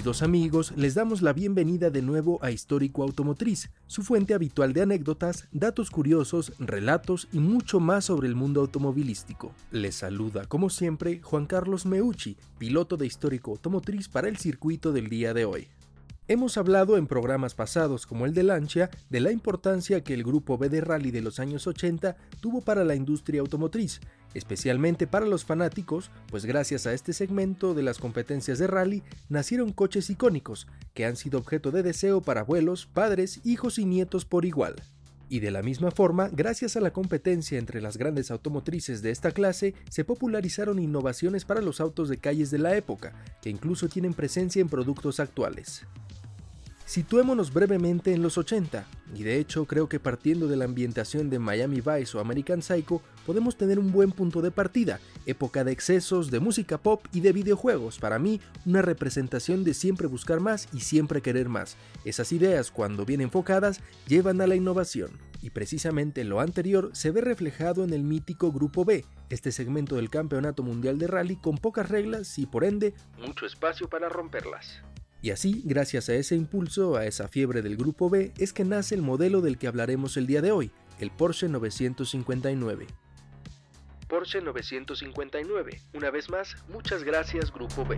Queridos amigos, les damos la bienvenida de nuevo a Histórico Automotriz, su fuente habitual de anécdotas, datos curiosos, relatos y mucho más sobre el mundo automovilístico. Les saluda, como siempre, Juan Carlos Meucci, piloto de Histórico Automotriz para el circuito del día de hoy. Hemos hablado en programas pasados como el de Lancia de la importancia que el grupo B de rally de los años 80 tuvo para la industria automotriz, especialmente para los fanáticos, pues gracias a este segmento de las competencias de rally nacieron coches icónicos que han sido objeto de deseo para abuelos, padres, hijos y nietos por igual. Y de la misma forma, gracias a la competencia entre las grandes automotrices de esta clase, se popularizaron innovaciones para los autos de calles de la época, que incluso tienen presencia en productos actuales. Situémonos brevemente en los 80, y de hecho creo que partiendo de la ambientación de Miami Vice o American Psycho podemos tener un buen punto de partida, época de excesos, de música pop y de videojuegos, para mí una representación de siempre buscar más y siempre querer más. Esas ideas cuando bien enfocadas llevan a la innovación. Y precisamente lo anterior se ve reflejado en el mítico Grupo B, este segmento del Campeonato Mundial de Rally con pocas reglas y por ende mucho espacio para romperlas. Y así, gracias a ese impulso, a esa fiebre del grupo B, es que nace el modelo del que hablaremos el día de hoy, el Porsche 959. Porsche 959. Una vez más, muchas gracias Grupo B.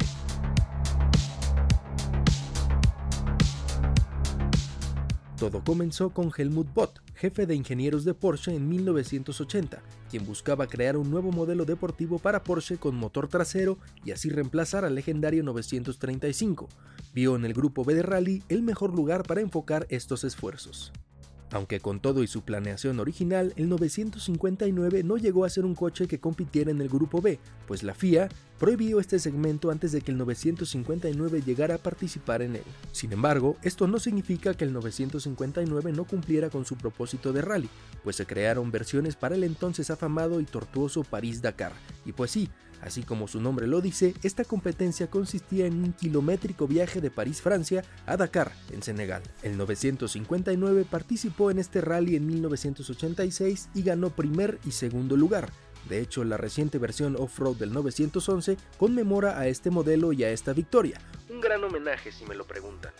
Todo comenzó con Helmut Bott, jefe de ingenieros de Porsche en 1980, quien buscaba crear un nuevo modelo deportivo para Porsche con motor trasero y así reemplazar al legendario 935. Vio en el grupo B de Rally el mejor lugar para enfocar estos esfuerzos. Aunque con todo y su planeación original, el 959 no llegó a ser un coche que compitiera en el Grupo B, pues la FIA prohibió este segmento antes de que el 959 llegara a participar en él. Sin embargo, esto no significa que el 959 no cumpliera con su propósito de rally, pues se crearon versiones para el entonces afamado y tortuoso París-Dakar. Y pues sí, Así como su nombre lo dice, esta competencia consistía en un kilométrico viaje de París, Francia, a Dakar, en Senegal. El 959 participó en este rally en 1986 y ganó primer y segundo lugar. De hecho, la reciente versión off-road del 911 conmemora a este modelo y a esta victoria. Un gran homenaje si me lo preguntan.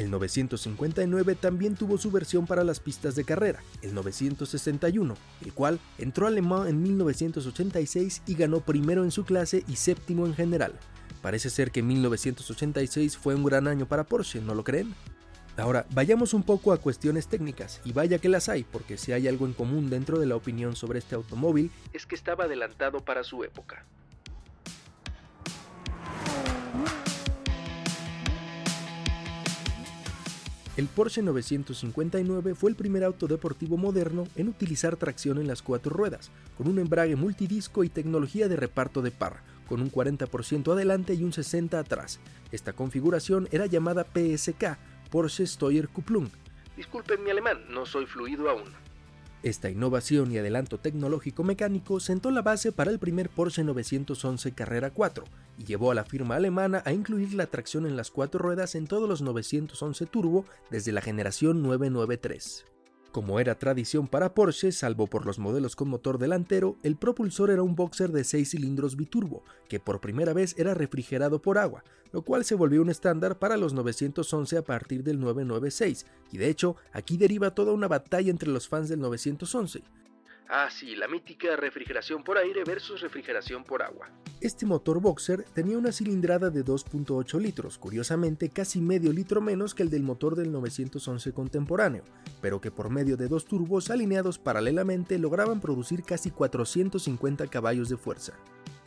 El 959 también tuvo su versión para las pistas de carrera, el 961, el cual entró a Le Mans en 1986 y ganó primero en su clase y séptimo en general. Parece ser que 1986 fue un gran año para Porsche, ¿no lo creen? Ahora, vayamos un poco a cuestiones técnicas, y vaya que las hay, porque si hay algo en común dentro de la opinión sobre este automóvil, es que estaba adelantado para su época. El Porsche 959 fue el primer auto deportivo moderno en utilizar tracción en las cuatro ruedas, con un embrague multidisco y tecnología de reparto de par, con un 40% adelante y un 60% atrás. Esta configuración era llamada PSK, Porsche Steuer Kupplung. Disculpen mi alemán, no soy fluido aún. Esta innovación y adelanto tecnológico mecánico sentó la base para el primer Porsche 911 Carrera 4 y llevó a la firma alemana a incluir la tracción en las cuatro ruedas en todos los 911 Turbo desde la generación 993. Como era tradición para Porsche, salvo por los modelos con motor delantero, el propulsor era un boxer de 6 cilindros biturbo, que por primera vez era refrigerado por agua, lo cual se volvió un estándar para los 911 a partir del 996, y de hecho aquí deriva toda una batalla entre los fans del 911. Ah, sí, la mítica refrigeración por aire versus refrigeración por agua. Este motor Boxer tenía una cilindrada de 2.8 litros, curiosamente casi medio litro menos que el del motor del 911 contemporáneo, pero que por medio de dos turbos alineados paralelamente lograban producir casi 450 caballos de fuerza.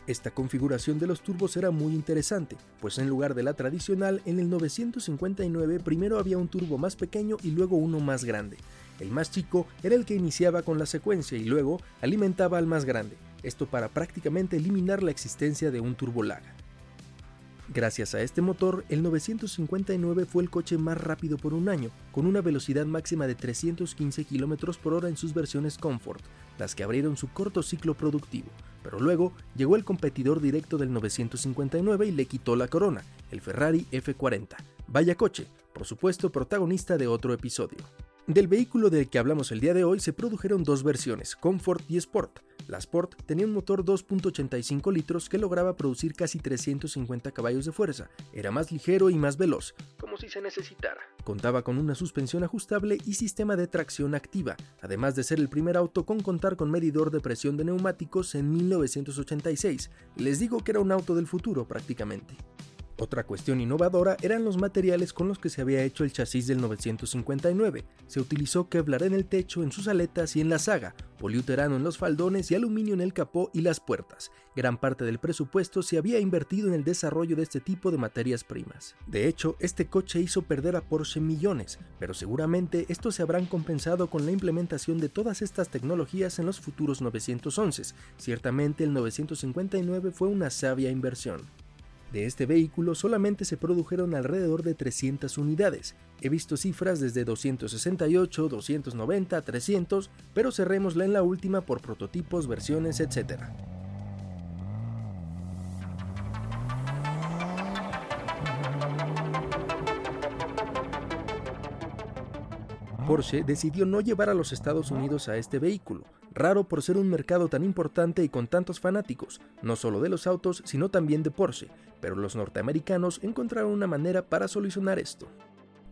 Esta configuración de los turbos era muy interesante, pues en lugar de la tradicional, en el 959 primero había un turbo más pequeño y luego uno más grande, el más chico era el que iniciaba con la secuencia y luego alimentaba al más grande, esto para prácticamente eliminar la existencia de un turbolag. Gracias a este motor, el 959 fue el coche más rápido por un año, con una velocidad máxima de 315 km por hora en sus versiones Comfort, las que abrieron su corto ciclo productivo. Pero luego llegó el competidor directo del 959 y le quitó la corona, el Ferrari F40. Vaya coche, por supuesto protagonista de otro episodio. Del vehículo del que hablamos el día de hoy se produjeron dos versiones, Comfort y Sport. La Sport tenía un motor 2.85 litros que lograba producir casi 350 caballos de fuerza, era más ligero y más veloz, como si se necesitara. Contaba con una suspensión ajustable y sistema de tracción activa, además de ser el primer auto con contar con medidor de presión de neumáticos en 1986. Les digo que era un auto del futuro prácticamente. Otra cuestión innovadora eran los materiales con los que se había hecho el chasis del 959. Se utilizó Kevlar en el techo, en sus aletas y en la saga, poliuterano en los faldones y aluminio en el capó y las puertas. Gran parte del presupuesto se había invertido en el desarrollo de este tipo de materias primas. De hecho, este coche hizo perder a Porsche millones, pero seguramente estos se habrán compensado con la implementación de todas estas tecnologías en los futuros 911. Ciertamente el 959 fue una sabia inversión. De este vehículo solamente se produjeron alrededor de 300 unidades. He visto cifras desde 268, 290, 300, pero cerrémosla en la última por prototipos, versiones, etc. Porsche decidió no llevar a los Estados Unidos a este vehículo, raro por ser un mercado tan importante y con tantos fanáticos, no solo de los autos, sino también de Porsche, pero los norteamericanos encontraron una manera para solucionar esto.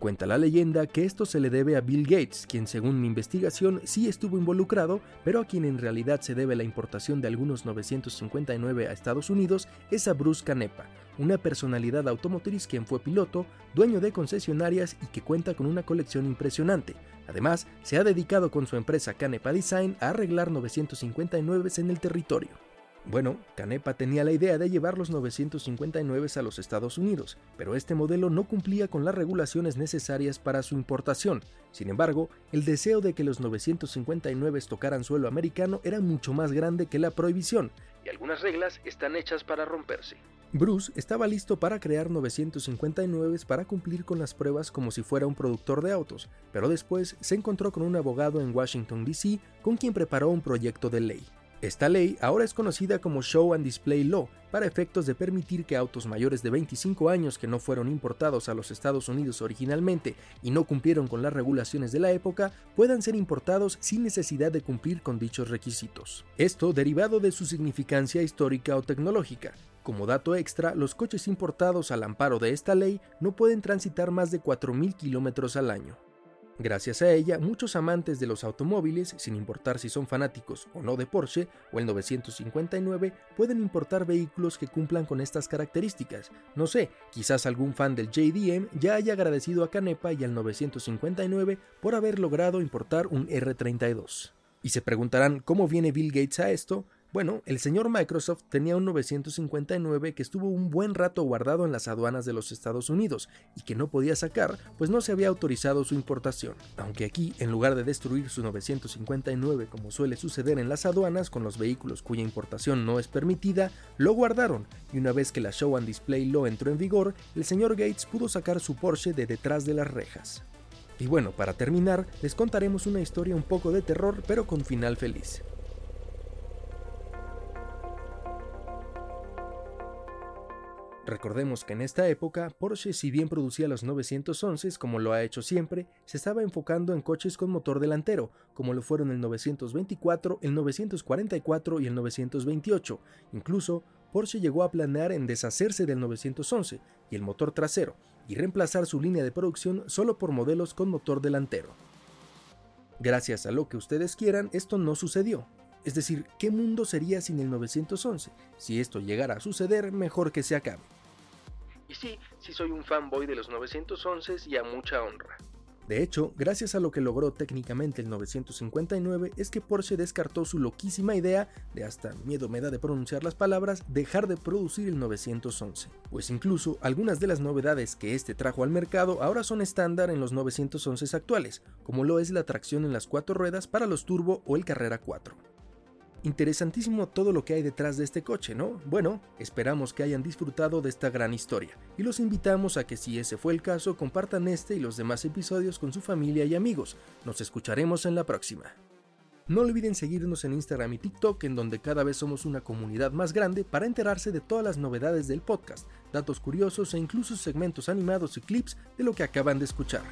Cuenta la leyenda que esto se le debe a Bill Gates, quien según mi investigación sí estuvo involucrado, pero a quien en realidad se debe la importación de algunos 959 a Estados Unidos es a Bruce Canepa, una personalidad automotriz quien fue piloto, dueño de concesionarias y que cuenta con una colección impresionante. Además, se ha dedicado con su empresa Canepa Design a arreglar 959 en el territorio. Bueno, Canepa tenía la idea de llevar los 959 a los Estados Unidos, pero este modelo no cumplía con las regulaciones necesarias para su importación. Sin embargo, el deseo de que los 959 tocaran suelo americano era mucho más grande que la prohibición, y algunas reglas están hechas para romperse. Bruce estaba listo para crear 959 para cumplir con las pruebas como si fuera un productor de autos, pero después se encontró con un abogado en Washington, D.C., con quien preparó un proyecto de ley. Esta ley ahora es conocida como Show and Display Law, para efectos de permitir que autos mayores de 25 años que no fueron importados a los Estados Unidos originalmente y no cumplieron con las regulaciones de la época puedan ser importados sin necesidad de cumplir con dichos requisitos. Esto derivado de su significancia histórica o tecnológica. Como dato extra, los coches importados al amparo de esta ley no pueden transitar más de 4.000 kilómetros al año. Gracias a ella, muchos amantes de los automóviles, sin importar si son fanáticos o no de Porsche o el 959, pueden importar vehículos que cumplan con estas características. No sé, quizás algún fan del JDM ya haya agradecido a Canepa y al 959 por haber logrado importar un R32. Y se preguntarán cómo viene Bill Gates a esto, bueno, el señor Microsoft tenía un 959 que estuvo un buen rato guardado en las aduanas de los Estados Unidos y que no podía sacar, pues no se había autorizado su importación. Aunque aquí, en lugar de destruir su 959 como suele suceder en las aduanas con los vehículos cuya importación no es permitida, lo guardaron y una vez que la Show and Display Law entró en vigor, el señor Gates pudo sacar su Porsche de detrás de las rejas. Y bueno, para terminar, les contaremos una historia un poco de terror pero con final feliz. Recordemos que en esta época Porsche si bien producía los 911 como lo ha hecho siempre, se estaba enfocando en coches con motor delantero, como lo fueron el 924, el 944 y el 928. Incluso Porsche llegó a planear en deshacerse del 911 y el motor trasero y reemplazar su línea de producción solo por modelos con motor delantero. Gracias a lo que ustedes quieran, esto no sucedió. Es decir, ¿qué mundo sería sin el 911? Si esto llegara a suceder, mejor que se acabe. Y sí, sí soy un fanboy de los 911 y a mucha honra. De hecho, gracias a lo que logró técnicamente el 959 es que Porsche descartó su loquísima idea de hasta miedo me da de pronunciar las palabras dejar de producir el 911, pues incluso algunas de las novedades que este trajo al mercado ahora son estándar en los 911 actuales, como lo es la tracción en las cuatro ruedas para los turbo o el Carrera 4. Interesantísimo todo lo que hay detrás de este coche, ¿no? Bueno, esperamos que hayan disfrutado de esta gran historia y los invitamos a que si ese fue el caso compartan este y los demás episodios con su familia y amigos. Nos escucharemos en la próxima. No olviden seguirnos en Instagram y TikTok en donde cada vez somos una comunidad más grande para enterarse de todas las novedades del podcast, datos curiosos e incluso segmentos animados y clips de lo que acaban de escuchar.